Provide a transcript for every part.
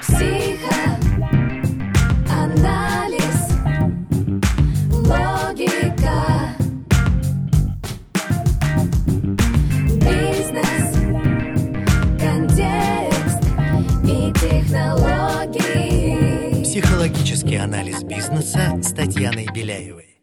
Психоанализ, логика, бизнес, контекст и технологии. Психологический анализ бизнеса с Татьяной Беляевой.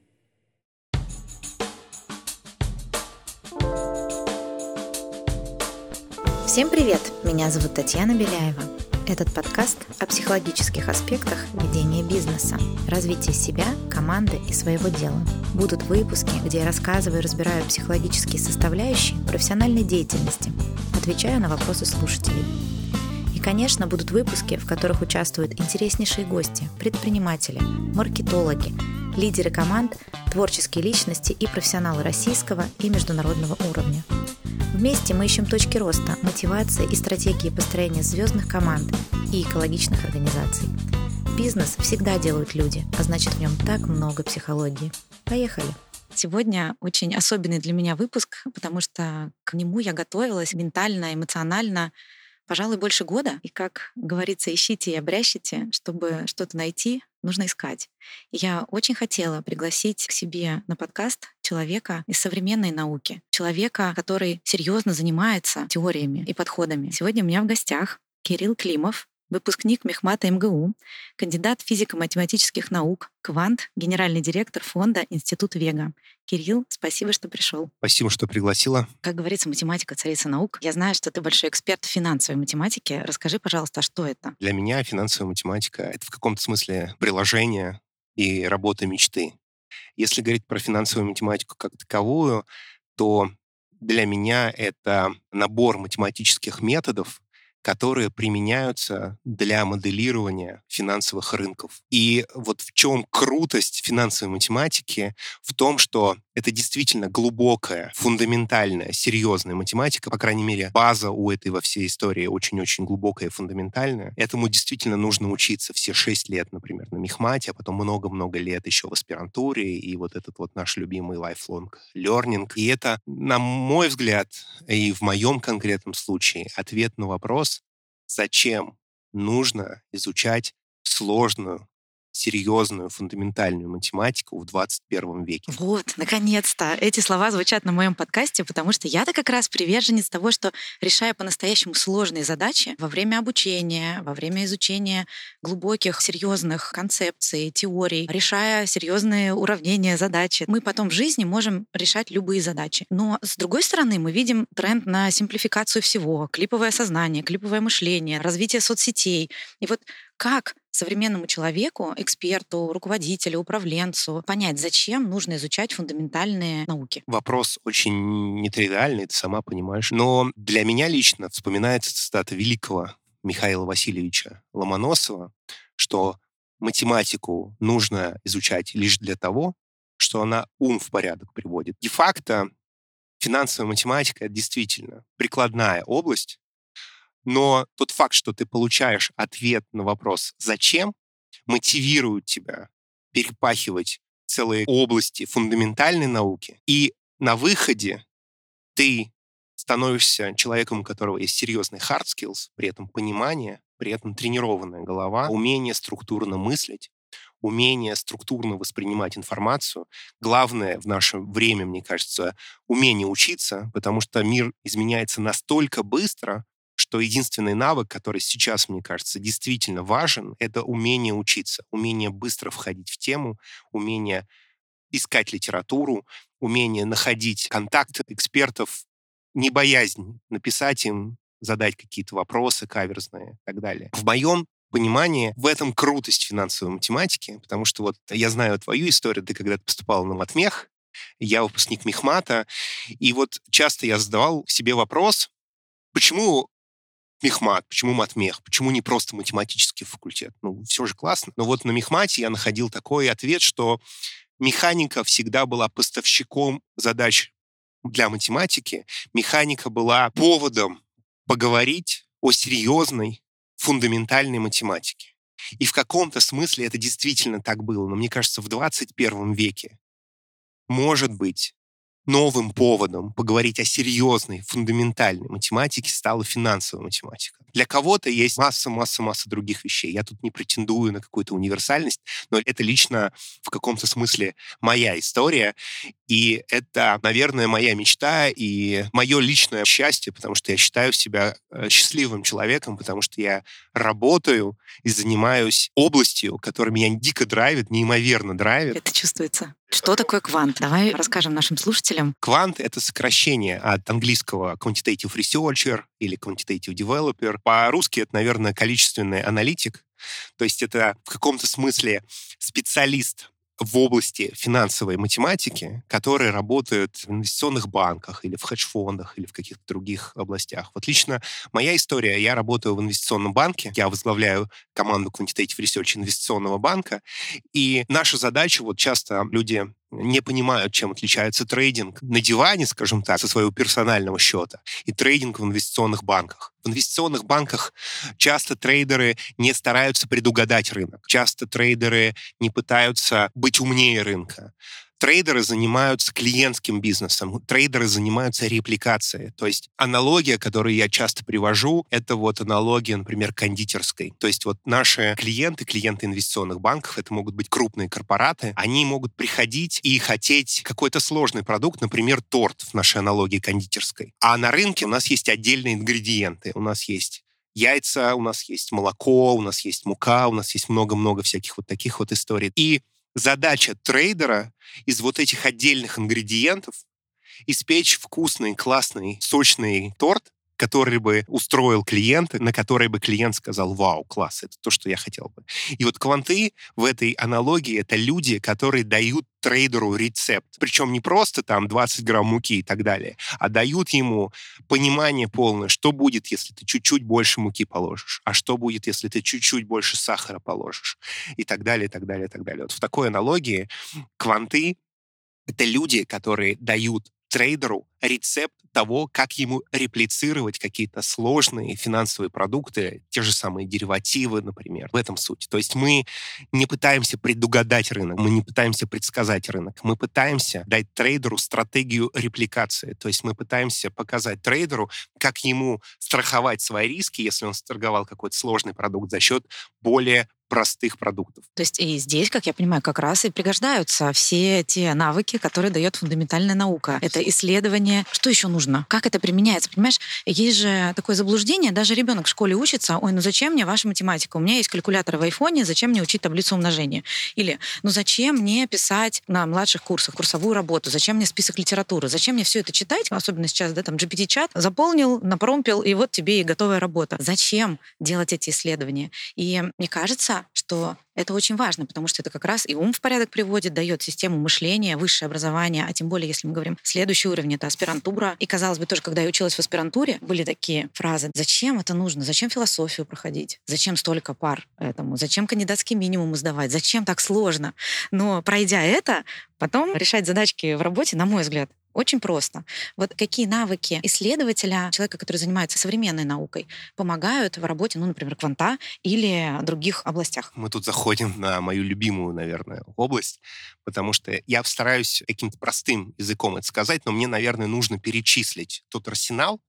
Всем привет! Меня зовут Татьяна Беляева. Этот подкаст о психологических аспектах ведения бизнеса, развития себя, команды и своего дела. Будут выпуски, где я рассказываю и разбираю психологические составляющие профессиональной деятельности, отвечаю на вопросы слушателей. И, конечно, будут выпуски, в которых участвуют интереснейшие гости, предприниматели, маркетологи, лидеры команд, творческие личности и профессионалы российского и международного уровня. Вместе мы ищем точки роста, мотивации и стратегии построения звездных команд и экологичных организаций. Бизнес всегда делают люди, а значит в нем так много психологии. Поехали! Сегодня очень особенный для меня выпуск, потому что к нему я готовилась ментально, эмоционально, пожалуй, больше года. И, как говорится, ищите и обрящите, чтобы что-то найти, нужно искать. Я очень хотела пригласить к себе на подкаст человека из современной науки, человека, который серьезно занимается теориями и подходами. Сегодня у меня в гостях Кирилл Климов, выпускник Мехмата МГУ, кандидат физико-математических наук, квант, генеральный директор фонда Институт Вега. Кирилл, спасибо, что пришел. Спасибо, что пригласила. Как говорится, математика царица наук. Я знаю, что ты большой эксперт в финансовой математике. Расскажи, пожалуйста, а что это? Для меня финансовая математика — это в каком-то смысле приложение и работа мечты. Если говорить про финансовую математику как таковую, то для меня это набор математических методов, которые применяются для моделирования финансовых рынков. И вот в чем крутость финансовой математики? В том, что это действительно глубокая, фундаментальная, серьезная математика, по крайней мере, база у этой во всей истории очень-очень глубокая и фундаментальная. Этому действительно нужно учиться все шесть лет, например, на Мехмате, а потом много-много лет еще в аспирантуре, и вот этот вот наш любимый lifelong learning. И это, на мой взгляд, и в моем конкретном случае, ответ на вопрос, зачем нужно изучать сложную серьезную фундаментальную математику в 21 веке. Вот, наконец-то. Эти слова звучат на моем подкасте, потому что я-то как раз приверженец того, что решая по-настоящему сложные задачи во время обучения, во время изучения глубоких, серьезных концепций, теорий, решая серьезные уравнения, задачи, мы потом в жизни можем решать любые задачи. Но с другой стороны, мы видим тренд на симплификацию всего, клиповое сознание, клиповое мышление, развитие соцсетей. И вот как современному человеку, эксперту, руководителю, управленцу понять, зачем нужно изучать фундаментальные науки? Вопрос очень нетривиальный, ты сама понимаешь. Но для меня лично вспоминается цитата великого Михаила Васильевича Ломоносова, что математику нужно изучать лишь для того, что она ум в порядок приводит. Де-факто финансовая математика — это действительно прикладная область, но тот факт, что ты получаешь ответ на вопрос «зачем?», мотивирует тебя перепахивать целые области фундаментальной науки. И на выходе ты становишься человеком, у которого есть серьезный hard skills, при этом понимание, при этом тренированная голова, умение структурно мыслить, умение структурно воспринимать информацию. Главное в наше время, мне кажется, умение учиться, потому что мир изменяется настолько быстро, что единственный навык, который сейчас, мне кажется, действительно важен, это умение учиться, умение быстро входить в тему, умение искать литературу, умение находить контакты экспертов, не боязнь написать им, задать какие-то вопросы каверзные и так далее. В моем понимании в этом крутость финансовой математики, потому что вот я знаю твою историю, ты когда-то поступал на матмех, я выпускник Мехмата, и вот часто я задавал себе вопрос, почему Мехмат, почему матмех, почему не просто математический факультет? Ну, все же классно. Но вот на Мехмате я находил такой ответ, что механика всегда была поставщиком задач для математики. Механика была поводом поговорить о серьезной, фундаментальной математике. И в каком-то смысле это действительно так было. Но мне кажется, в 21 веке, может быть, новым поводом поговорить о серьезной, фундаментальной математике стала финансовая математика. Для кого-то есть масса-масса-масса других вещей. Я тут не претендую на какую-то универсальность, но это лично в каком-то смысле моя история. И это, наверное, моя мечта и мое личное счастье, потому что я считаю себя э, счастливым человеком, потому что я работаю и занимаюсь областью, которая меня дико драйвит, неимоверно драйвит. Это чувствуется. Что такое квант? Давай расскажем нашим слушателям. Квант — это сокращение от английского quantitative researcher или quantitative developer. По-русски это, наверное, количественный аналитик. То есть это в каком-то смысле специалист в области финансовой математики, которые работают в инвестиционных банках или в хедж-фондах или в каких-то других областях. Вот лично моя история, я работаю в инвестиционном банке, я возглавляю команду Quantitative Research инвестиционного банка, и наша задача, вот часто люди не понимают, чем отличается трейдинг на диване, скажем так, со своего персонального счета, и трейдинг в инвестиционных банках. В инвестиционных банках часто трейдеры не стараются предугадать рынок. Часто трейдеры не пытаются быть умнее рынка трейдеры занимаются клиентским бизнесом, трейдеры занимаются репликацией. То есть аналогия, которую я часто привожу, это вот аналогия, например, кондитерской. То есть вот наши клиенты, клиенты инвестиционных банков, это могут быть крупные корпораты, они могут приходить и хотеть какой-то сложный продукт, например, торт в нашей аналогии кондитерской. А на рынке у нас есть отдельные ингредиенты. У нас есть яйца, у нас есть молоко, у нас есть мука, у нас есть много-много всяких вот таких вот историй. И задача трейдера из вот этих отдельных ингредиентов испечь вкусный, классный, сочный торт, который бы устроил клиента, на который бы клиент сказал, вау, класс, это то, что я хотел бы. И вот кванты в этой аналогии — это люди, которые дают трейдеру рецепт. Причем не просто там 20 грамм муки и так далее, а дают ему понимание полное, что будет, если ты чуть-чуть больше муки положишь, а что будет, если ты чуть-чуть больше сахара положишь, и так далее, и так далее, и так далее. Вот в такой аналогии кванты — это люди, которые дают трейдеру рецепт того, как ему реплицировать какие-то сложные финансовые продукты, те же самые деривативы, например. В этом суть. То есть мы не пытаемся предугадать рынок, мы не пытаемся предсказать рынок, мы пытаемся дать трейдеру стратегию репликации. То есть мы пытаемся показать трейдеру, как ему страховать свои риски, если он сторговал какой-то сложный продукт за счет более простых продуктов. То есть и здесь, как я понимаю, как раз и пригождаются все те навыки, которые дает фундаментальная наука. Это исследование. Что еще нужно? Как это применяется? Понимаешь, есть же такое заблуждение, даже ребенок в школе учится, ой, ну зачем мне ваша математика? У меня есть калькулятор в айфоне, зачем мне учить таблицу умножения? Или, ну зачем мне писать на младших курсах курсовую работу? Зачем мне список литературы? Зачем мне все это читать? Особенно сейчас, да, там GPT-чат заполнил, напромпил, и вот тебе и готовая работа. Зачем делать эти исследования? И мне кажется, что это очень важно, потому что это как раз и ум в порядок приводит, дает систему мышления, высшее образование, а тем более, если мы говорим следующий уровень, это аспирантура. И, казалось бы, тоже, когда я училась в аспирантуре, были такие фразы, зачем это нужно, зачем философию проходить, зачем столько пар этому, зачем кандидатский минимум сдавать, зачем так сложно. Но пройдя это, потом решать задачки в работе, на мой взгляд, очень просто. Вот какие навыки исследователя, человека, который занимается современной наукой, помогают в работе, ну, например, кванта или других областях? Мы тут заходим на мою любимую, наверное, область, потому что я стараюсь каким-то простым языком это сказать, но мне, наверное, нужно перечислить тот арсенал,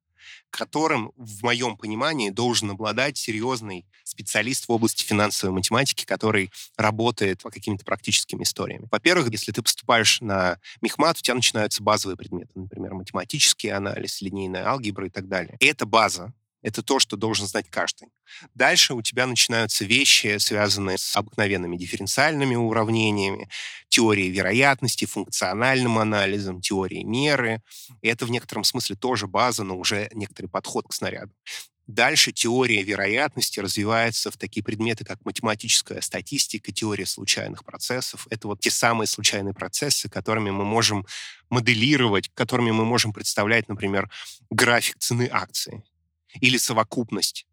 которым, в моем понимании, должен обладать серьезный специалист в области финансовой математики, который работает по какими-то практическими историями. Во-первых, если ты поступаешь на мехмат, у тебя начинаются базовые предметы, например, математический анализ, линейная алгебра и так далее. И эта база, это то, что должен знать каждый. Дальше у тебя начинаются вещи, связанные с обыкновенными дифференциальными уравнениями, теорией вероятности, функциональным анализом, теорией меры. И это в некотором смысле тоже база, но уже некоторый подход к снаряду. Дальше теория вероятности развивается в такие предметы, как математическая статистика, теория случайных процессов. Это вот те самые случайные процессы, которыми мы можем моделировать, которыми мы можем представлять, например, график цены акции или совокупность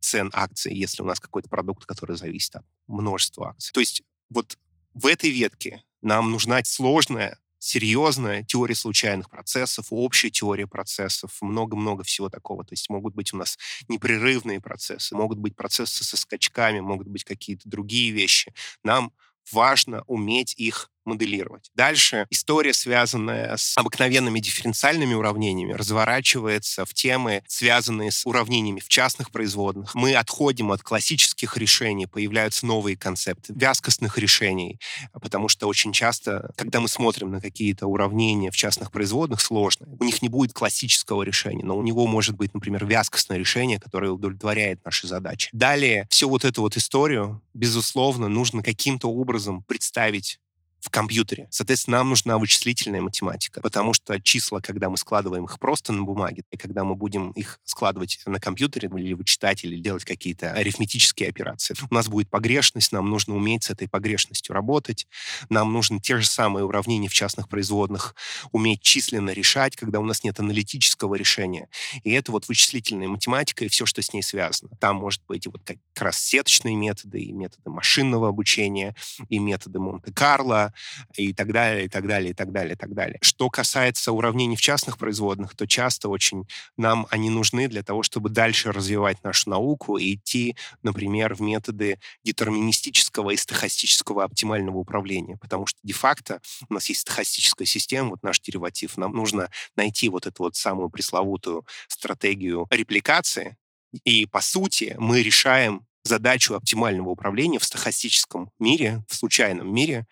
цен акций, если у нас какой-то продукт, который зависит от множества акций. То есть вот в этой ветке нам нужна сложная, серьезная теория случайных процессов, общая теория процессов, много-много всего такого. То есть могут быть у нас непрерывные процессы, могут быть процессы со скачками, могут быть какие-то другие вещи. Нам важно уметь их моделировать. Дальше история, связанная с обыкновенными дифференциальными уравнениями, разворачивается в темы, связанные с уравнениями в частных производных. Мы отходим от классических решений, появляются новые концепты вязкостных решений, потому что очень часто, когда мы смотрим на какие-то уравнения в частных производных сложные, у них не будет классического решения, но у него может быть, например, вязкостное решение, которое удовлетворяет наши задачи. Далее, всю вот эту вот историю, безусловно, нужно каким-то образом представить в компьютере. Соответственно, нам нужна вычислительная математика, потому что числа, когда мы складываем их просто на бумаге, и когда мы будем их складывать на компьютере или вычитать, или делать какие-то арифметические операции, у нас будет погрешность, нам нужно уметь с этой погрешностью работать, нам нужно те же самые уравнения в частных производных уметь численно решать, когда у нас нет аналитического решения. И это вот вычислительная математика и все, что с ней связано. Там может быть и вот как раз сеточные методы, и методы машинного обучения, и методы Монте-Карло, и так далее, и так далее, и так далее, и так далее. Что касается уравнений в частных производных, то часто очень нам они нужны для того, чтобы дальше развивать нашу науку и идти, например, в методы детерминистического и стохастического оптимального управления, потому что де-факто у нас есть стохастическая система, вот наш дериватив, нам нужно найти вот эту вот самую пресловутую стратегию репликации, и, по сути, мы решаем задачу оптимального управления в стохастическом мире, в случайном мире.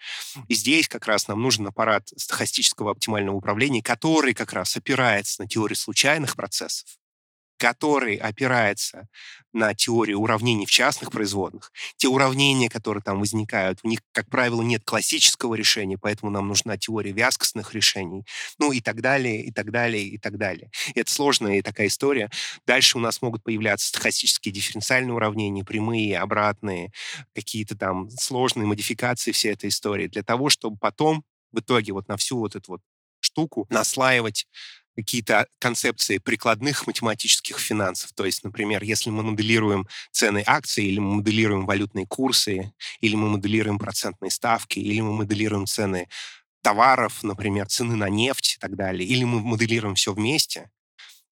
И здесь как раз нам нужен аппарат стохастического оптимального управления, который как раз опирается на теорию случайных процессов, который опирается на теорию уравнений в частных производных. Те уравнения, которые там возникают, у них, как правило, нет классического решения, поэтому нам нужна теория вязкостных решений, ну и так далее, и так далее, и так далее. Это сложная такая история. Дальше у нас могут появляться стохастические дифференциальные уравнения, прямые, обратные, какие-то там сложные модификации всей этой истории, для того, чтобы потом в итоге вот на всю вот эту вот штуку наслаивать какие-то концепции прикладных математических финансов. То есть, например, если мы моделируем цены акций, или мы моделируем валютные курсы, или мы моделируем процентные ставки, или мы моделируем цены товаров, например, цены на нефть и так далее, или мы моделируем все вместе,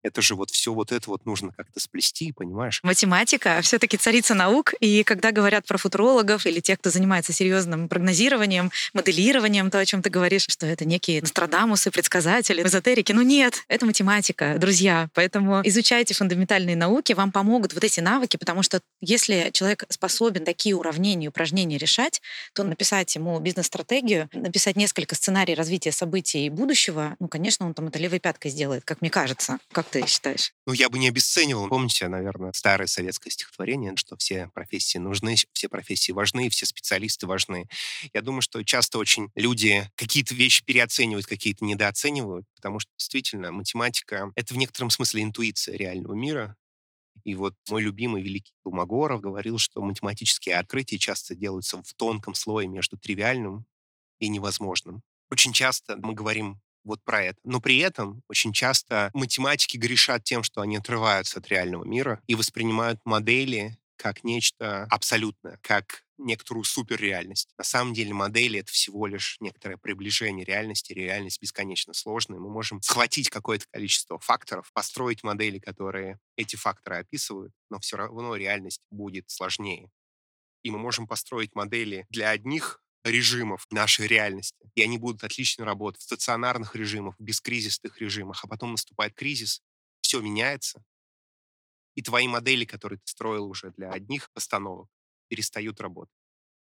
это же вот все вот это вот нужно как-то сплести, понимаешь? Математика все-таки царица наук, и когда говорят про футурологов или тех, кто занимается серьезным прогнозированием, моделированием, то, о чем ты говоришь, что это некие Нострадамусы, предсказатели, эзотерики, ну нет, это математика, друзья. Поэтому изучайте фундаментальные науки, вам помогут вот эти навыки, потому что если человек способен такие уравнения, упражнения решать, то написать ему бизнес-стратегию, написать несколько сценариев развития событий будущего, ну, конечно, он там это левой пяткой сделает, как мне кажется. Как ты считаешь? Ну, я бы не обесценивал. Помните, наверное, старое советское стихотворение, что все профессии нужны, все профессии важны, все специалисты важны. Я думаю, что часто очень люди какие-то вещи переоценивают, какие-то недооценивают, потому что действительно математика — это в некотором смысле интуиция реального мира, и вот мой любимый великий Думагоров говорил, что математические открытия часто делаются в тонком слое между тривиальным и невозможным. Очень часто мы говорим вот про это. Но при этом очень часто математики грешат тем, что они отрываются от реального мира и воспринимают модели как нечто абсолютное, как некоторую суперреальность. На самом деле модели — это всего лишь некоторое приближение реальности. Реальность бесконечно сложная. Мы можем схватить какое-то количество факторов, построить модели, которые эти факторы описывают, но все равно реальность будет сложнее. И мы можем построить модели для одних режимов нашей реальности. И они будут отлично работать в стационарных режимах, в бескризисных режимах. А потом наступает кризис, все меняется. И твои модели, которые ты строил уже для одних постановок, перестают работать.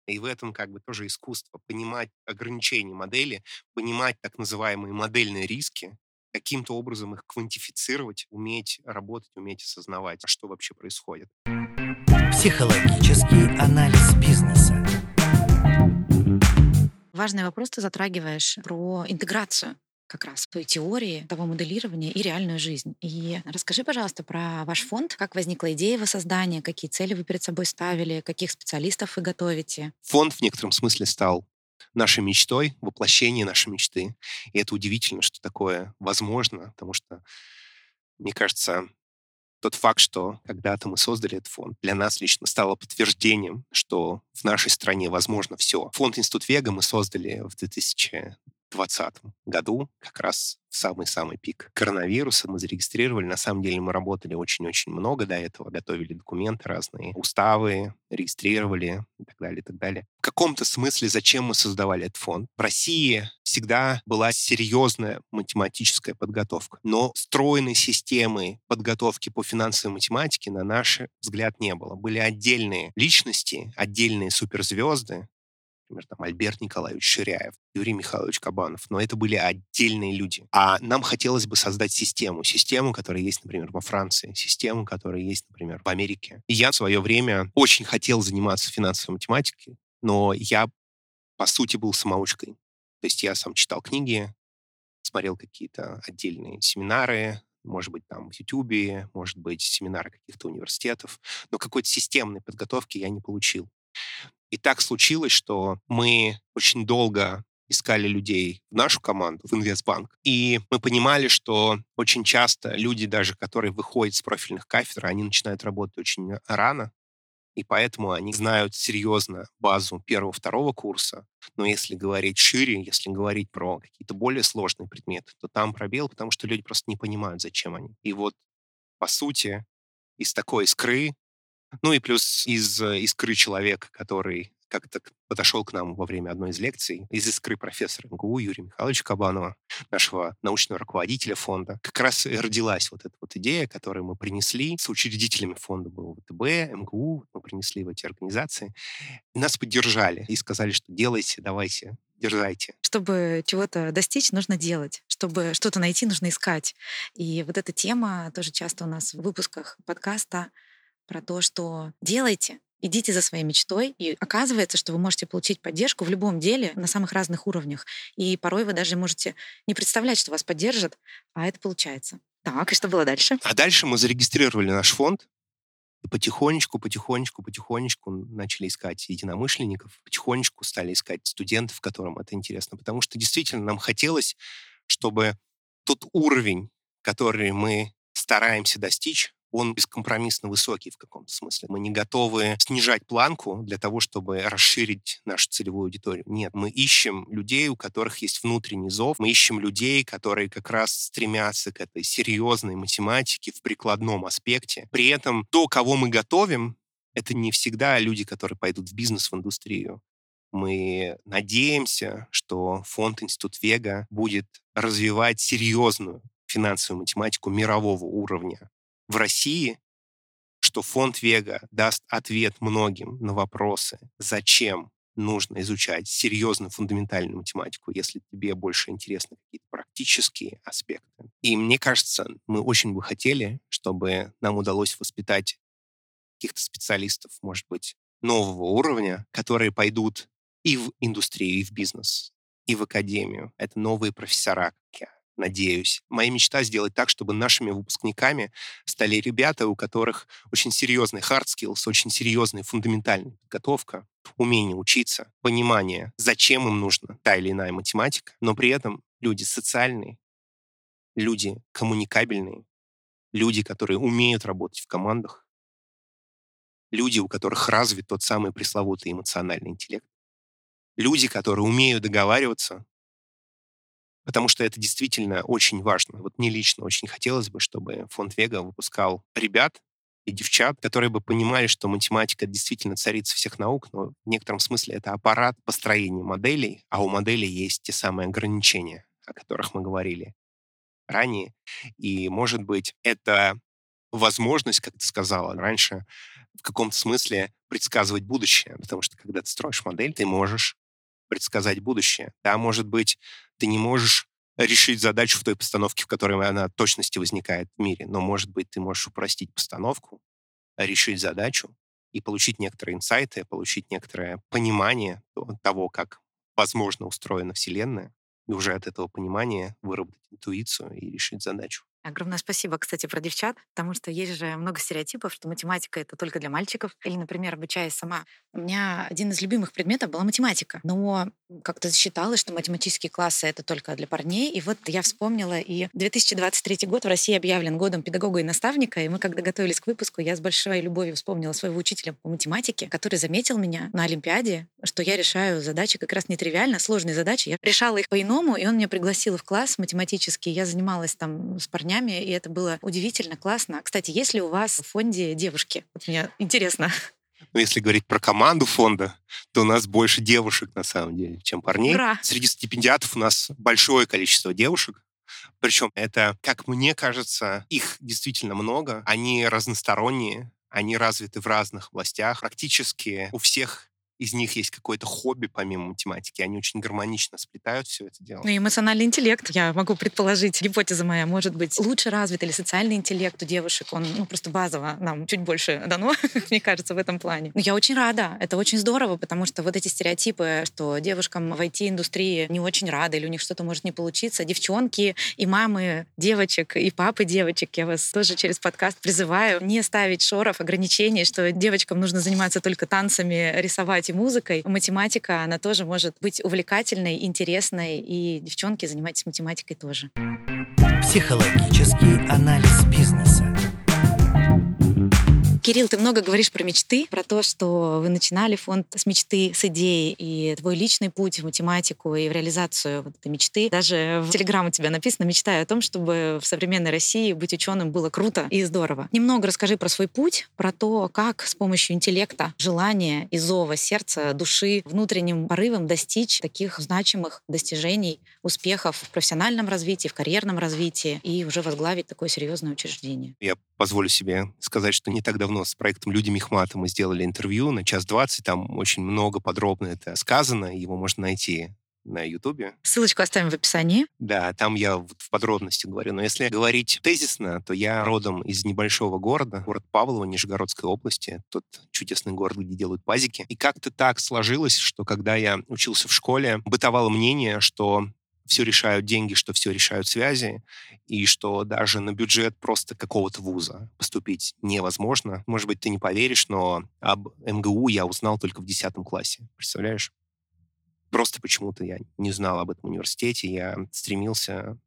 И в этом как бы тоже искусство. Понимать ограничения модели, понимать так называемые модельные риски, каким-то образом их квантифицировать, уметь работать, уметь осознавать, что вообще происходит. Психологический анализ бизнеса. Важный вопрос ты затрагиваешь про интеграцию как раз той теории, того моделирования и реальную жизнь. И расскажи, пожалуйста, про ваш фонд, как возникла идея его создания, какие цели вы перед собой ставили, каких специалистов вы готовите. Фонд в некотором смысле стал нашей мечтой, воплощение нашей мечты. И это удивительно, что такое возможно, потому что, мне кажется, тот факт, что когда-то мы создали этот фонд, для нас лично стало подтверждением, что в нашей стране возможно все. Фонд Институт Вега мы создали в 2000 2020 году, как раз в самый-самый пик коронавируса, мы зарегистрировали. На самом деле мы работали очень-очень много до этого, готовили документы разные, уставы, регистрировали и так далее, и так далее. В каком-то смысле зачем мы создавали этот фонд? В России всегда была серьезная математическая подготовка, но стройной системы подготовки по финансовой математике, на наш взгляд, не было. Были отдельные личности, отдельные суперзвезды, например, там Альберт Николаевич Ширяев, Юрий Михайлович Кабанов, но это были отдельные люди. А нам хотелось бы создать систему, систему, которая есть, например, во Франции, систему, которая есть, например, в Америке. Я в свое время очень хотел заниматься финансовой математикой, но я, по сути, был самоучкой. То есть я сам читал книги, смотрел какие-то отдельные семинары, может быть, там в Ютубе, может быть, семинары каких-то университетов, но какой-то системной подготовки я не получил. И так случилось, что мы очень долго искали людей в нашу команду, в Инвестбанк. И мы понимали, что очень часто люди, даже которые выходят с профильных кафедр, они начинают работать очень рано, и поэтому они знают серьезно базу первого-второго курса. Но если говорить шире, если говорить про какие-то более сложные предметы, то там пробел, потому что люди просто не понимают, зачем они. И вот, по сути, из такой искры ну и плюс из э, искры человека, который как-то подошел к нам во время одной из лекций из искры профессора МГУ Юрия Михайловича Кабанова, нашего научного руководителя фонда. Как раз и родилась вот эта вот идея, которую мы принесли. С учредителями фонда был ВТБ, МГУ, мы принесли в эти организации. И нас поддержали и сказали, что делайте, давайте, дерзайте. Чтобы чего-то достичь, нужно делать. Чтобы что-то найти, нужно искать. И вот эта тема тоже часто у нас в выпусках подкаста про то, что делайте, идите за своей мечтой, и оказывается, что вы можете получить поддержку в любом деле на самых разных уровнях. И порой вы даже можете не представлять, что вас поддержат, а это получается. Так, и что было дальше? А дальше мы зарегистрировали наш фонд, и потихонечку, потихонечку, потихонечку начали искать единомышленников, потихонечку стали искать студентов, которым это интересно, потому что действительно нам хотелось, чтобы тот уровень, который мы стараемся достичь, он бескомпромиссно высокий в каком-то смысле. Мы не готовы снижать планку для того, чтобы расширить нашу целевую аудиторию. Нет, мы ищем людей, у которых есть внутренний зов. Мы ищем людей, которые как раз стремятся к этой серьезной математике в прикладном аспекте. При этом то, кого мы готовим, это не всегда люди, которые пойдут в бизнес, в индустрию. Мы надеемся, что фонд Институт Вега будет развивать серьезную финансовую математику мирового уровня в России, что фонд Вега даст ответ многим на вопросы, зачем нужно изучать серьезную фундаментальную математику, если тебе больше интересны какие-то практические аспекты. И мне кажется, мы очень бы хотели, чтобы нам удалось воспитать каких-то специалистов, может быть, нового уровня, которые пойдут и в индустрию, и в бизнес, и в академию. Это новые профессора, как я надеюсь. Моя мечта сделать так, чтобы нашими выпускниками стали ребята, у которых очень серьезный hard skills, очень серьезная фундаментальная подготовка, умение учиться, понимание, зачем им нужна та или иная математика, но при этом люди социальные, люди коммуникабельные, люди, которые умеют работать в командах, люди, у которых развит тот самый пресловутый эмоциональный интеллект, люди, которые умеют договариваться потому что это действительно очень важно. Вот мне лично очень хотелось бы, чтобы фонд Вега выпускал ребят и девчат, которые бы понимали, что математика действительно царица всех наук, но в некотором смысле это аппарат построения моделей, а у моделей есть те самые ограничения, о которых мы говорили ранее. И, может быть, это возможность, как ты сказала раньше, в каком-то смысле предсказывать будущее, потому что когда ты строишь модель, ты можешь предсказать будущее. Да, может быть, ты не можешь решить задачу в той постановке, в которой она точности возникает в мире, но, может быть, ты можешь упростить постановку, решить задачу и получить некоторые инсайты, получить некоторое понимание того, как возможно устроена Вселенная, и уже от этого понимания выработать интуицию и решить задачу. Огромное спасибо, кстати, про девчат, потому что есть же много стереотипов, что математика — это только для мальчиков. Или, например, обучаясь сама, у меня один из любимых предметов была математика. Но как-то считалось, что математические классы — это только для парней. И вот я вспомнила, и 2023 год в России объявлен годом педагога и наставника, и мы, когда готовились к выпуску, я с большой любовью вспомнила своего учителя по математике, который заметил меня на Олимпиаде, что я решаю задачи как раз нетривиально, сложные задачи. Я решала их по-иному, и он меня пригласил в класс математический. Я занималась там с парнями парнями, и это было удивительно классно. Кстати, есть ли у вас в фонде девушки? Вот мне интересно. Ну, если говорить про команду фонда, то у нас больше девушек, на самом деле, чем парней. Ура! Среди стипендиатов у нас большое количество девушек. Причем это, как мне кажется, их действительно много. Они разносторонние, они развиты в разных областях. Практически у всех из них есть какое-то хобби помимо математики. Они очень гармонично сплетают все это дело. Ну, и эмоциональный интеллект, я могу предположить, гипотеза моя, может быть, лучше развит или социальный интеллект у девушек, он ну, просто базово нам чуть больше дано, мне кажется, в этом плане. Но я очень рада, это очень здорово, потому что вот эти стереотипы, что девушкам в IT-индустрии не очень рады, или у них что-то может не получиться, девчонки и мамы девочек, и папы девочек, я вас тоже через подкаст призываю не ставить шоров, ограничений, что девочкам нужно заниматься только танцами, рисовать и музыкой. Математика, она тоже может быть увлекательной, интересной, и девчонки, занимайтесь математикой тоже. Психологический анализ бизнеса. Кирилл, ты много говоришь про мечты, про то, что вы начинали фонд с мечты, с идеи, и твой личный путь в математику и в реализацию вот этой мечты. Даже в Телеграм у тебя написано «Мечтаю о том, чтобы в современной России быть ученым было круто и здорово». Немного расскажи про свой путь, про то, как с помощью интеллекта, желания, и зова, сердца, души, внутренним порывом достичь таких значимых достижений, успехов в профессиональном развитии, в карьерном развитии и уже возглавить такое серьезное учреждение. Я позволю себе сказать, что не так давно с проектом «Люди Мехмата» мы сделали интервью на час двадцать. Там очень много подробно это сказано. Его можно найти на Ютубе. Ссылочку оставим в описании. Да, там я вот в подробности говорю. Но если говорить тезисно, то я родом из небольшого города, город Павлово, Нижегородской области. Тот чудесный город, где делают пазики. И как-то так сложилось, что когда я учился в школе, бытовало мнение, что все решают деньги, что все решают связи, и что даже на бюджет просто какого-то вуза поступить невозможно. Может быть, ты не поверишь, но об МГУ я узнал только в 10 классе. Представляешь? Просто почему-то я не знал об этом университете. Я стремился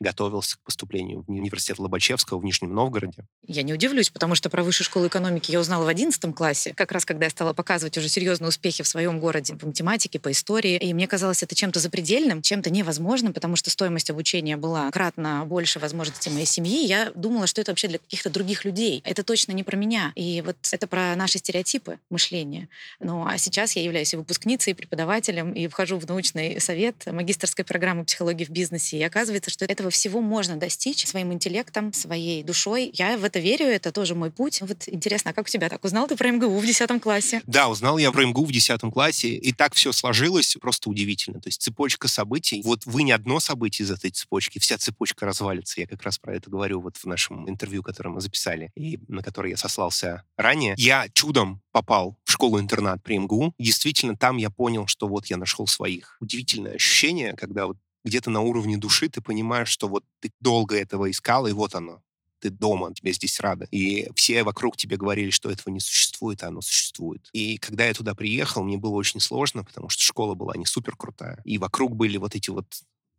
готовился к поступлению в университет Лобачевского в Нижнем Новгороде. Я не удивлюсь, потому что про высшую школу экономики я узнала в 11 классе, как раз когда я стала показывать уже серьезные успехи в своем городе по математике, по истории. И мне казалось это чем-то запредельным, чем-то невозможным, потому что стоимость обучения была кратно больше возможностей моей семьи. Я думала, что это вообще для каких-то других людей. Это точно не про меня. И вот это про наши стереотипы мышления. Ну, а сейчас я являюсь и выпускницей, и преподавателем, и вхожу в научный совет магистрской программы психологии в бизнесе. И оказывается, что что этого всего можно достичь своим интеллектом, своей душой. Я в это верю, это тоже мой путь. Вот интересно, а как у тебя так? Узнал ты про МГУ в 10 классе? Да, узнал я про МГУ в 10 классе, и так все сложилось, просто удивительно. То есть цепочка событий, вот вы не одно событие из этой цепочки, вся цепочка развалится. Я как раз про это говорю вот в нашем интервью, которое мы записали, и на которое я сослался ранее. Я чудом попал в школу-интернат при МГУ. Действительно, там я понял, что вот я нашел своих. Удивительное ощущение, когда вот где-то на уровне души ты понимаешь, что вот ты долго этого искал, и вот оно. Ты дома, тебе здесь рада. И все вокруг тебе говорили, что этого не существует, а оно существует. И когда я туда приехал, мне было очень сложно, потому что школа была не супер крутая. И вокруг были вот эти вот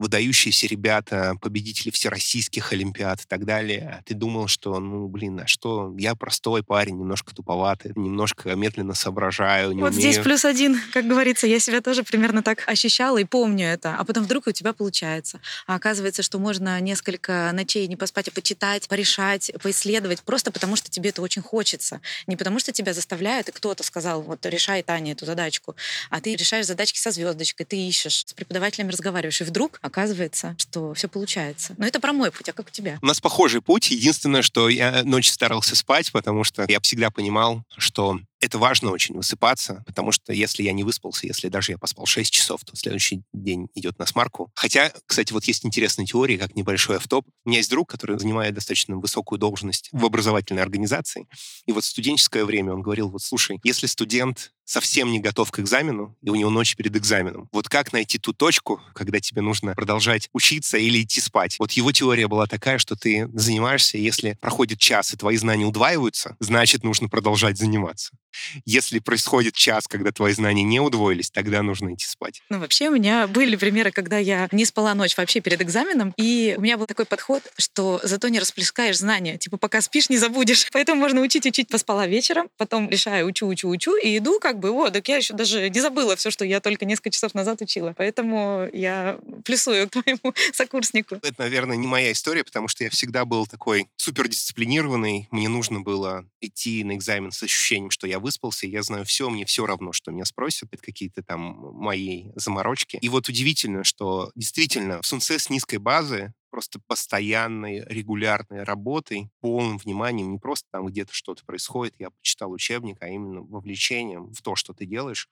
выдающиеся ребята, победители всероссийских олимпиад и так далее. А ты думал, что, ну, блин, а что? Я простой парень, немножко туповатый, немножко медленно соображаю, не Вот умею. здесь плюс один, как говорится, я себя тоже примерно так ощущала и помню это. А потом вдруг у тебя получается. А оказывается, что можно несколько ночей не поспать, а почитать, порешать, поисследовать, просто потому что тебе это очень хочется. Не потому что тебя заставляют, и кто-то сказал, вот, решай, Таня, эту задачку. А ты решаешь задачки со звездочкой, ты ищешь, с преподавателями разговариваешь, и вдруг оказывается, что все получается. Но это про мой путь, а как у тебя? У нас похожий путь. Единственное, что я ночью старался спать, потому что я всегда понимал, что это важно очень высыпаться, потому что если я не выспался, если даже я поспал 6 часов, то следующий день идет на смарку. Хотя, кстати, вот есть интересная теория, как небольшой автоп. У меня есть друг, который занимает достаточно высокую должность в образовательной организации. И вот в студенческое время он говорил, вот слушай, если студент совсем не готов к экзамену, и у него ночь перед экзаменом. Вот как найти ту точку, когда тебе нужно продолжать учиться или идти спать? Вот его теория была такая, что ты занимаешься, если проходит час, и твои знания удваиваются, значит, нужно продолжать заниматься. Если происходит час, когда твои знания не удвоились, тогда нужно идти спать. Ну, вообще, у меня были примеры, когда я не спала ночь вообще перед экзаменом, и у меня был такой подход, что зато не расплескаешь знания. Типа, пока спишь, не забудешь. Поэтому можно учить, учить. Поспала вечером, потом решаю, учу, учу, учу, и иду как бы, о, так я еще даже не забыла все, что я только несколько часов назад учила. Поэтому я плюсую к твоему сокурснику. Это, наверное, не моя история, потому что я всегда был такой супердисциплинированный. Мне нужно было идти на экзамен с ощущением, что я выспался, я знаю все, мне все равно, что меня спросят, это какие-то там мои заморочки. И вот удивительно, что действительно в Сунце с низкой базы просто постоянной, регулярной работой, полным вниманием, не просто там где-то что-то происходит, я почитал учебник, а именно вовлечением в то, что ты делаешь,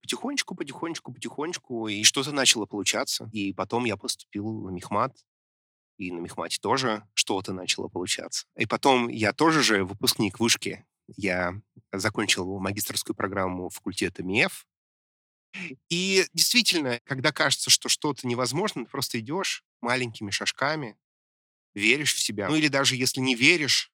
потихонечку, потихонечку, потихонечку, и что-то начало получаться. И потом я поступил в Мехмат, и на Мехмате тоже что-то начало получаться. И потом я тоже же выпускник вышки. Я закончил магистрскую программу факультета МИЭФ. И действительно, когда кажется, что что-то невозможно, ты просто идешь маленькими шажками, веришь в себя. Ну или даже если не веришь,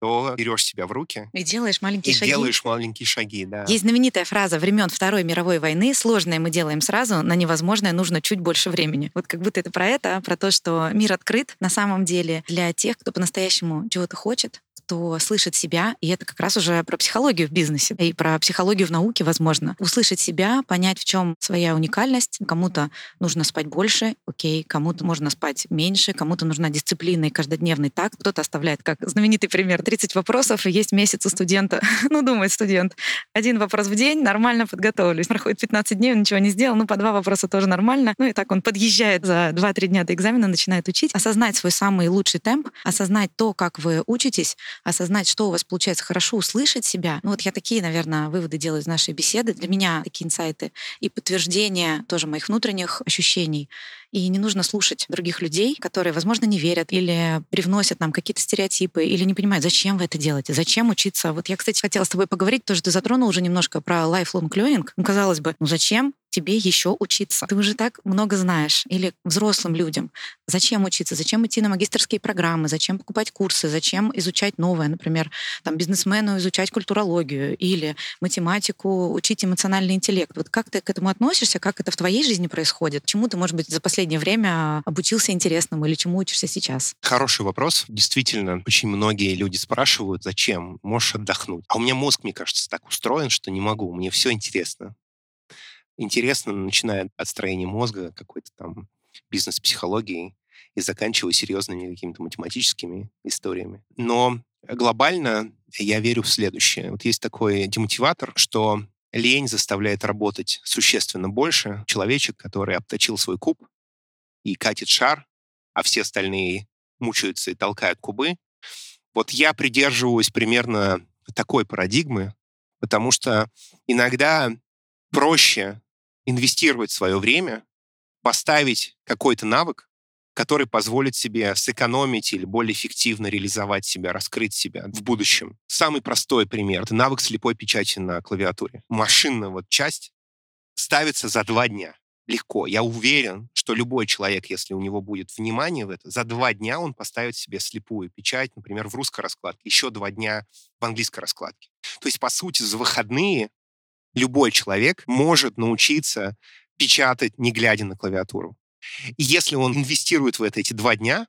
то берешь себя в руки. И делаешь маленькие и шаги. делаешь маленькие шаги, да. Есть знаменитая фраза времен Второй мировой войны «Сложное мы делаем сразу, на невозможное нужно чуть больше времени». Вот как будто это про это, про то, что мир открыт на самом деле для тех, кто по-настоящему чего-то хочет, кто слышит себя, и это как раз уже про психологию в бизнесе и про психологию в науке, возможно. Услышать себя, понять, в чем своя уникальность. Кому-то нужно спать больше, окей, кому-то можно спать меньше, кому-то нужна дисциплина и каждодневный такт. Кто-то оставляет, как знаменитый пример, 30 вопросов, и есть месяц у студента. ну, думает студент. Один вопрос в день, нормально подготовлюсь. Проходит 15 дней, он ничего не сделал, ну, по два вопроса тоже нормально. Ну, и так он подъезжает за 2-3 дня до экзамена, начинает учить. Осознать свой самый лучший темп, осознать то, как вы учитесь, осознать, что у вас получается хорошо, услышать себя. Ну вот я такие, наверное, выводы делаю из нашей беседы. Для меня такие инсайты и подтверждение тоже моих внутренних ощущений. И не нужно слушать других людей, которые, возможно, не верят или привносят нам какие-то стереотипы, или не понимают, зачем вы это делаете, зачем учиться. Вот я, кстати, хотела с тобой поговорить, тоже ты затронул уже немножко про lifelong learning. Ну, казалось бы, ну зачем тебе еще учиться? Ты уже так много знаешь. Или взрослым людям. Зачем учиться? Зачем идти на магистрские программы? Зачем покупать курсы? Зачем изучать новое? Например, там, бизнесмену изучать культурологию или математику, учить эмоциональный интеллект. Вот как ты к этому относишься? Как это в твоей жизни происходит? Чему ты, может быть, за последнее время обучился интересному или чему учишься сейчас? Хороший вопрос. Действительно, очень многие люди спрашивают, зачем? Можешь отдохнуть. А у меня мозг, мне кажется, так устроен, что не могу. Мне все интересно интересно, начиная от строения мозга, какой-то там бизнес-психологии и заканчивая серьезными какими-то математическими историями. Но глобально я верю в следующее. Вот есть такой демотиватор, что лень заставляет работать существенно больше. Человечек, который обточил свой куб и катит шар, а все остальные мучаются и толкают кубы. Вот я придерживаюсь примерно такой парадигмы, потому что иногда проще инвестировать свое время, поставить какой-то навык, который позволит себе сэкономить или более эффективно реализовать себя, раскрыть себя в будущем. Самый простой пример — это навык слепой печати на клавиатуре. Машинная вот часть ставится за два дня. Легко. Я уверен, что любой человек, если у него будет внимание в это, за два дня он поставит себе слепую печать, например, в русской раскладке, еще два дня в английской раскладке. То есть, по сути, за выходные любой человек может научиться печатать, не глядя на клавиатуру. И если он инвестирует в это эти два дня,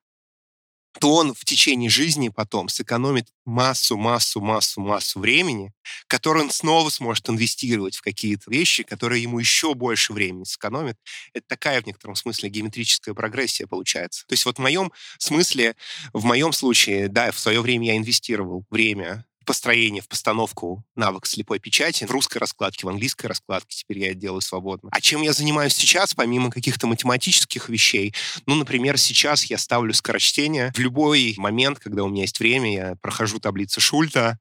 то он в течение жизни потом сэкономит массу, массу, массу, массу времени, которое он снова сможет инвестировать в какие-то вещи, которые ему еще больше времени сэкономят. Это такая в некотором смысле геометрическая прогрессия получается. То есть вот в моем смысле, в моем случае, да, в свое время я инвестировал время построение в постановку навык слепой печати в русской раскладке, в английской раскладке. Теперь я это делаю свободно. А чем я занимаюсь сейчас, помимо каких-то математических вещей? Ну, например, сейчас я ставлю скорочтение. В любой момент, когда у меня есть время, я прохожу таблицу Шульта,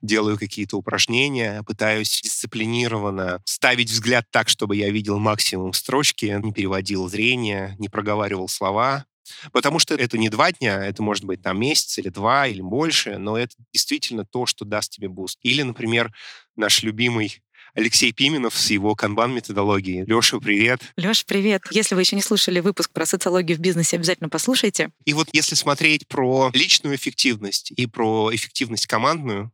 делаю какие-то упражнения, пытаюсь дисциплинированно ставить взгляд так, чтобы я видел максимум строчки, не переводил зрение, не проговаривал слова, Потому что это не два дня, это может быть там месяц или два, или больше, но это действительно то, что даст тебе буст. Или, например, наш любимый Алексей Пименов с его канбан-методологией. Леша, привет. Леша, привет. Если вы еще не слушали выпуск про социологию в бизнесе, обязательно послушайте. И вот если смотреть про личную эффективность и про эффективность командную,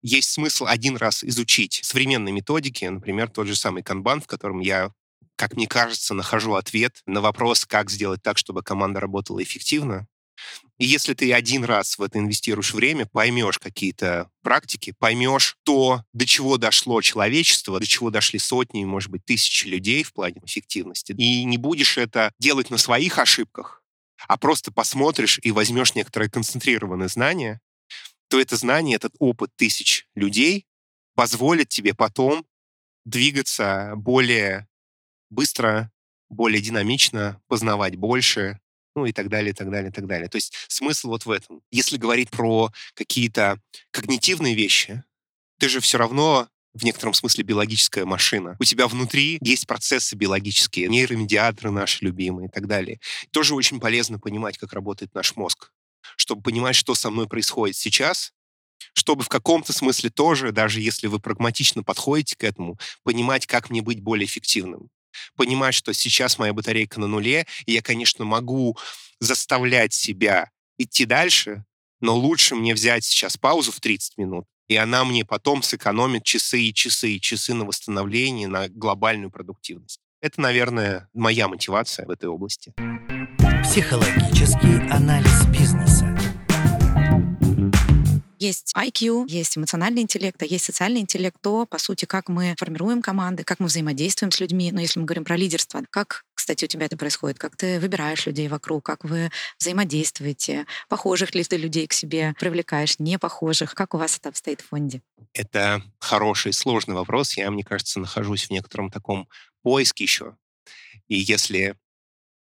есть смысл один раз изучить современные методики, например, тот же самый канбан, в котором я как мне кажется, нахожу ответ на вопрос, как сделать так, чтобы команда работала эффективно. И если ты один раз в это инвестируешь время, поймешь какие-то практики, поймешь то, до чего дошло человечество, до чего дошли сотни, может быть, тысячи людей в плане эффективности, и не будешь это делать на своих ошибках, а просто посмотришь и возьмешь некоторые концентрированные знания, то это знание, этот опыт тысяч людей позволит тебе потом двигаться более быстро, более динамично, познавать больше, ну и так далее, и так далее, и так далее. То есть смысл вот в этом. Если говорить про какие-то когнитивные вещи, ты же все равно в некотором смысле биологическая машина. У тебя внутри есть процессы биологические, нейромедиаторы наши любимые и так далее. Тоже очень полезно понимать, как работает наш мозг, чтобы понимать, что со мной происходит сейчас, чтобы в каком-то смысле тоже, даже если вы прагматично подходите к этому, понимать, как мне быть более эффективным понимать, что сейчас моя батарейка на нуле, и я, конечно, могу заставлять себя идти дальше, но лучше мне взять сейчас паузу в 30 минут, и она мне потом сэкономит часы и часы и часы на восстановление, на глобальную продуктивность. Это, наверное, моя мотивация в этой области. Психологический анализ бизнеса. Есть IQ, есть эмоциональный интеллект, а есть социальный интеллект, то, по сути, как мы формируем команды, как мы взаимодействуем с людьми. Но если мы говорим про лидерство, как, кстати, у тебя это происходит? Как ты выбираешь людей вокруг? Как вы взаимодействуете? Похожих ли ты людей к себе привлекаешь? Не похожих? Как у вас это обстоит в фонде? Это хороший, сложный вопрос. Я, мне кажется, нахожусь в некотором таком поиске еще. И если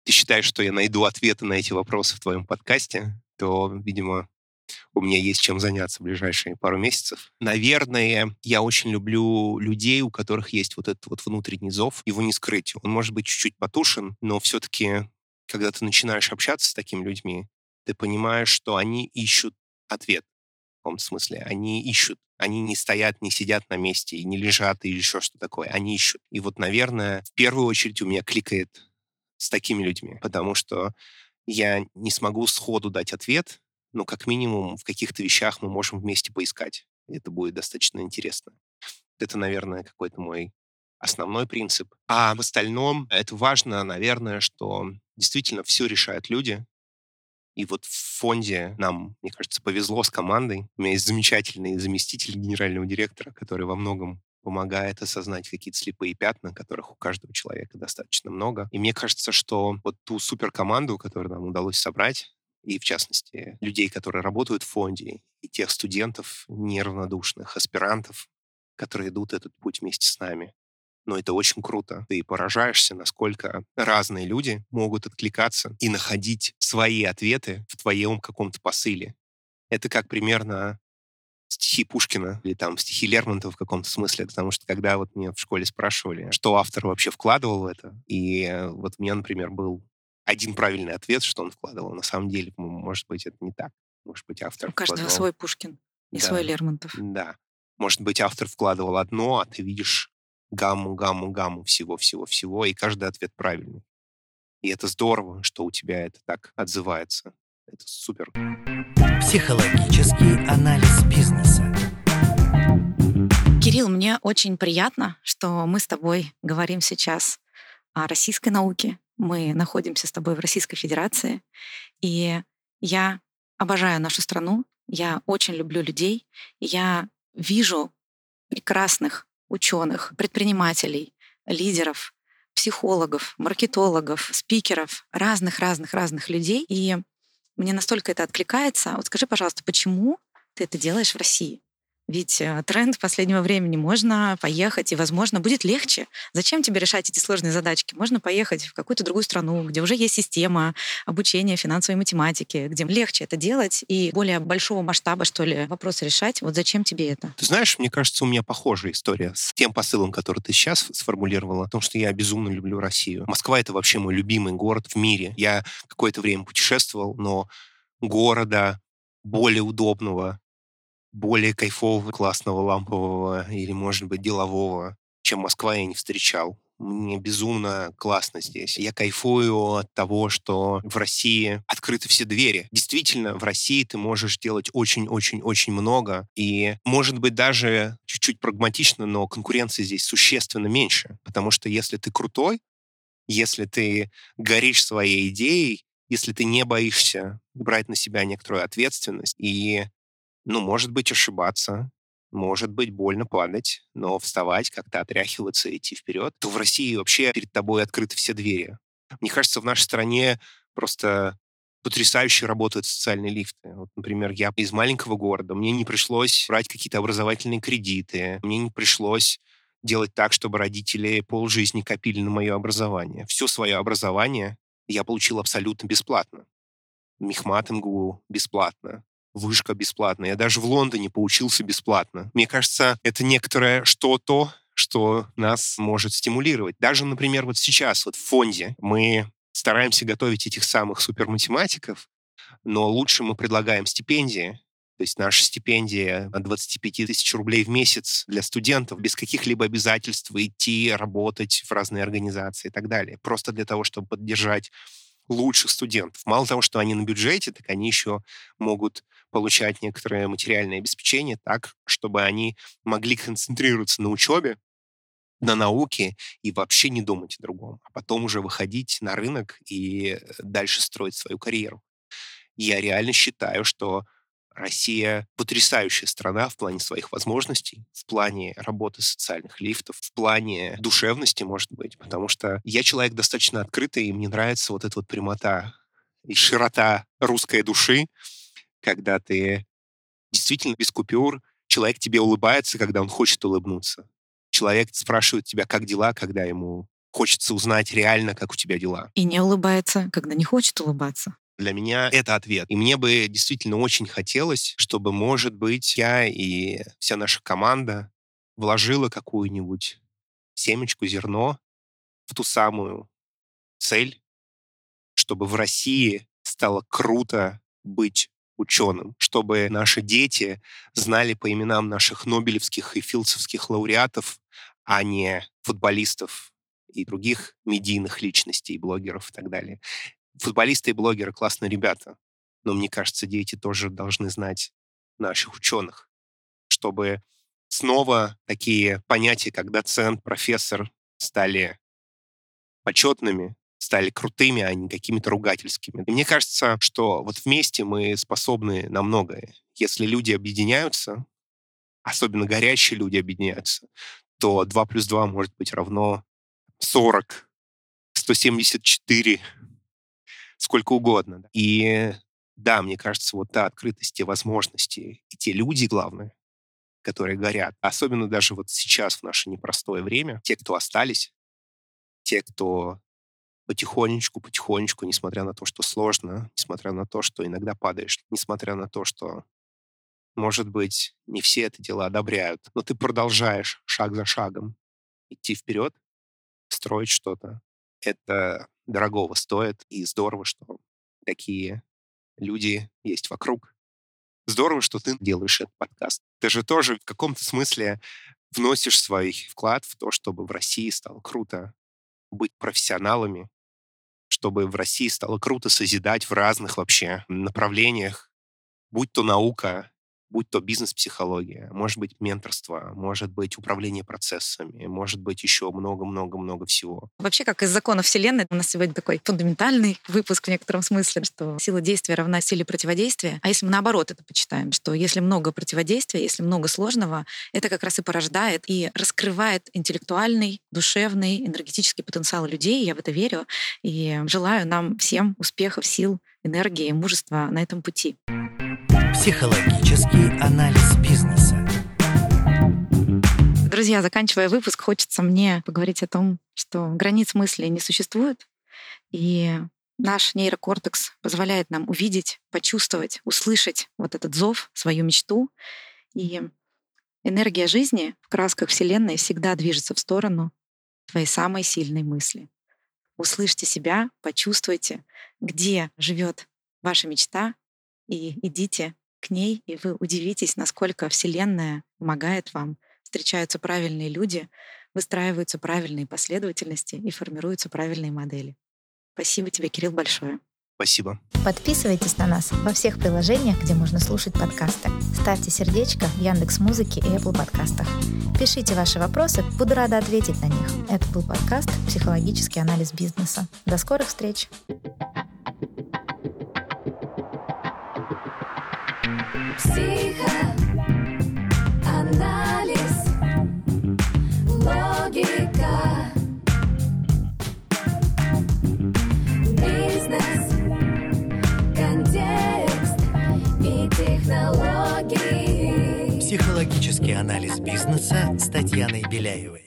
ты считаешь, что я найду ответы на эти вопросы в твоем подкасте, то, видимо, у меня есть чем заняться в ближайшие пару месяцев. Наверное, я очень люблю людей, у которых есть вот этот вот внутренний зов, его не скрыть. Он может быть чуть-чуть потушен, но все-таки, когда ты начинаешь общаться с такими людьми, ты понимаешь, что они ищут ответ. В каком смысле? Они ищут. Они не стоят, не сидят на месте, не лежат или еще что такое. Они ищут. И вот, наверное, в первую очередь у меня кликает с такими людьми, потому что я не смогу сходу дать ответ, но как минимум в каких-то вещах мы можем вместе поискать. Это будет достаточно интересно. Это, наверное, какой-то мой основной принцип. А в остальном это важно, наверное, что действительно все решают люди. И вот в фонде нам, мне кажется, повезло с командой. У меня есть замечательный заместитель генерального директора, который во многом помогает осознать какие-то слепые пятна, которых у каждого человека достаточно много. И мне кажется, что вот ту суперкоманду, которую нам удалось собрать, и, в частности, людей, которые работают в фонде, и тех студентов неравнодушных, аспирантов, которые идут этот путь вместе с нами. Но это очень круто. Ты поражаешься, насколько разные люди могут откликаться и находить свои ответы в твоем каком-то посыле. Это как примерно стихи Пушкина или там стихи Лермонтова в каком-то смысле, потому что когда вот меня в школе спрашивали, что автор вообще вкладывал в это, и э, вот у меня, например, был один правильный ответ, что он вкладывал. На самом деле, может быть, это не так. Может быть, автор У каждого вкладывал... свой Пушкин и да, свой Лермонтов. Да. Может быть, автор вкладывал одно, а ты видишь гамму, гамму, гамму всего-всего-всего, и каждый ответ правильный. И это здорово, что у тебя это так отзывается. Это супер. Психологический анализ бизнеса. Кирилл, мне очень приятно, что мы с тобой говорим сейчас о российской науке, мы находимся с тобой в Российской Федерации, и я обожаю нашу страну, я очень люблю людей, я вижу прекрасных ученых, предпринимателей, лидеров, психологов, маркетологов, спикеров, разных-разных-разных людей. И мне настолько это откликается. Вот скажи, пожалуйста, почему ты это делаешь в России? Ведь э, тренд последнего времени можно поехать, и, возможно, будет легче. Зачем тебе решать эти сложные задачки? Можно поехать в какую-то другую страну, где уже есть система обучения финансовой математики, где легче это делать и более большого масштаба, что ли, вопросы решать. Вот зачем тебе это? Ты знаешь, мне кажется, у меня похожая история с тем посылом, который ты сейчас сформулировала, о том, что я безумно люблю Россию. Москва — это вообще мой любимый город в мире. Я какое-то время путешествовал, но города более удобного, более кайфового, классного, лампового или, может быть, делового, чем Москва, я не встречал. Мне безумно классно здесь. Я кайфую от того, что в России открыты все двери. Действительно, в России ты можешь делать очень-очень-очень много. И, может быть, даже чуть-чуть прагматично, но конкуренции здесь существенно меньше. Потому что если ты крутой, если ты горишь своей идеей, если ты не боишься брать на себя некоторую ответственность и, ну, может быть, ошибаться, может быть больно падать, но вставать, как-то отряхиваться идти вперед, то в России вообще перед тобой открыты все двери. Мне кажется, в нашей стране просто потрясающе работают социальные лифты. Вот, например, я из маленького города, мне не пришлось брать какие-то образовательные кредиты, мне не пришлось делать так, чтобы родители полжизни копили на мое образование. Все свое образование я получил абсолютно бесплатно. Мехмат МГУ бесплатно. Вышка бесплатно. Я даже в Лондоне поучился бесплатно. Мне кажется, это некоторое что-то, что нас может стимулировать. Даже, например, вот сейчас вот в фонде мы стараемся готовить этих самых суперматематиков, но лучше мы предлагаем стипендии, то есть наша стипендия от 25 тысяч рублей в месяц для студентов без каких-либо обязательств идти работать в разные организации и так далее. Просто для того, чтобы поддержать лучших студентов. Мало того, что они на бюджете, так они еще могут получать некоторое материальное обеспечение так, чтобы они могли концентрироваться на учебе, на науке и вообще не думать о другом, а потом уже выходить на рынок и дальше строить свою карьеру. Я реально считаю, что Россия потрясающая страна в плане своих возможностей, в плане работы социальных лифтов, в плане душевности, может быть, потому что я человек достаточно открытый, и мне нравится вот эта вот прямота и широта русской души, когда ты действительно без купюр, человек тебе улыбается, когда он хочет улыбнуться. Человек спрашивает тебя, как дела, когда ему хочется узнать реально, как у тебя дела. И не улыбается, когда не хочет улыбаться. Для меня это ответ. И мне бы действительно очень хотелось, чтобы, может быть, я и вся наша команда вложила какую-нибудь семечку, зерно в ту самую цель, чтобы в России стало круто быть ученым, чтобы наши дети знали по именам наших нобелевских и филдсовских лауреатов, а не футболистов и других медийных личностей, блогеров и так далее. Футболисты и блогеры классные ребята, но мне кажется, дети тоже должны знать наших ученых, чтобы снова такие понятия, как доцент, профессор стали почетными, стали крутыми, а не какими-то ругательскими. И мне кажется, что вот вместе мы способны на многое. Если люди объединяются, особенно горящие люди объединяются, то 2 плюс 2 может быть равно 40, 174, сколько угодно. И да, мне кажется, вот та открытость, те возможности и те люди, главное, которые горят, особенно даже вот сейчас, в наше непростое время, те, кто остались, те, кто потихонечку, потихонечку, несмотря на то, что сложно, несмотря на то, что иногда падаешь, несмотря на то, что, может быть, не все это дело одобряют, но ты продолжаешь шаг за шагом идти вперед, строить что-то. Это дорогого стоит, и здорово, что такие люди есть вокруг. Здорово, что ты делаешь этот подкаст. Ты же тоже в каком-то смысле вносишь свой вклад в то, чтобы в России стало круто быть профессионалами, чтобы в России стало круто созидать в разных вообще направлениях, будь то наука, будь то бизнес-психология, может быть, менторство, может быть, управление процессами, может быть, еще много-много-много всего. Вообще, как из закона Вселенной, у нас сегодня такой фундаментальный выпуск в некотором смысле, что сила действия равна силе противодействия. А если мы наоборот это почитаем, что если много противодействия, если много сложного, это как раз и порождает и раскрывает интеллектуальный, душевный, энергетический потенциал людей. Я в это верю. И желаю нам всем успехов, сил, энергии, мужества на этом пути. Психологический анализ бизнеса. Друзья, заканчивая выпуск, хочется мне поговорить о том, что границ мысли не существует, и наш нейрокортекс позволяет нам увидеть, почувствовать, услышать вот этот зов, свою мечту. И энергия жизни в красках Вселенной всегда движется в сторону твоей самой сильной мысли. Услышьте себя, почувствуйте, где живет ваша мечта, и идите к ней, и вы удивитесь, насколько Вселенная помогает вам встречаются правильные люди, выстраиваются правильные последовательности и формируются правильные модели. Спасибо тебе, Кирилл, большое. Спасибо. Подписывайтесь на нас во всех приложениях, где можно слушать подкасты. Ставьте сердечко в Яндекс Музыке и Apple подкастах. Пишите ваши вопросы, буду рада ответить на них. Это был подкаст «Психологический анализ бизнеса». До скорых встреч! Психоанализ, логика, бизнес, контекст и технологии. Психологический анализ бизнеса с Татьяной Беляевой.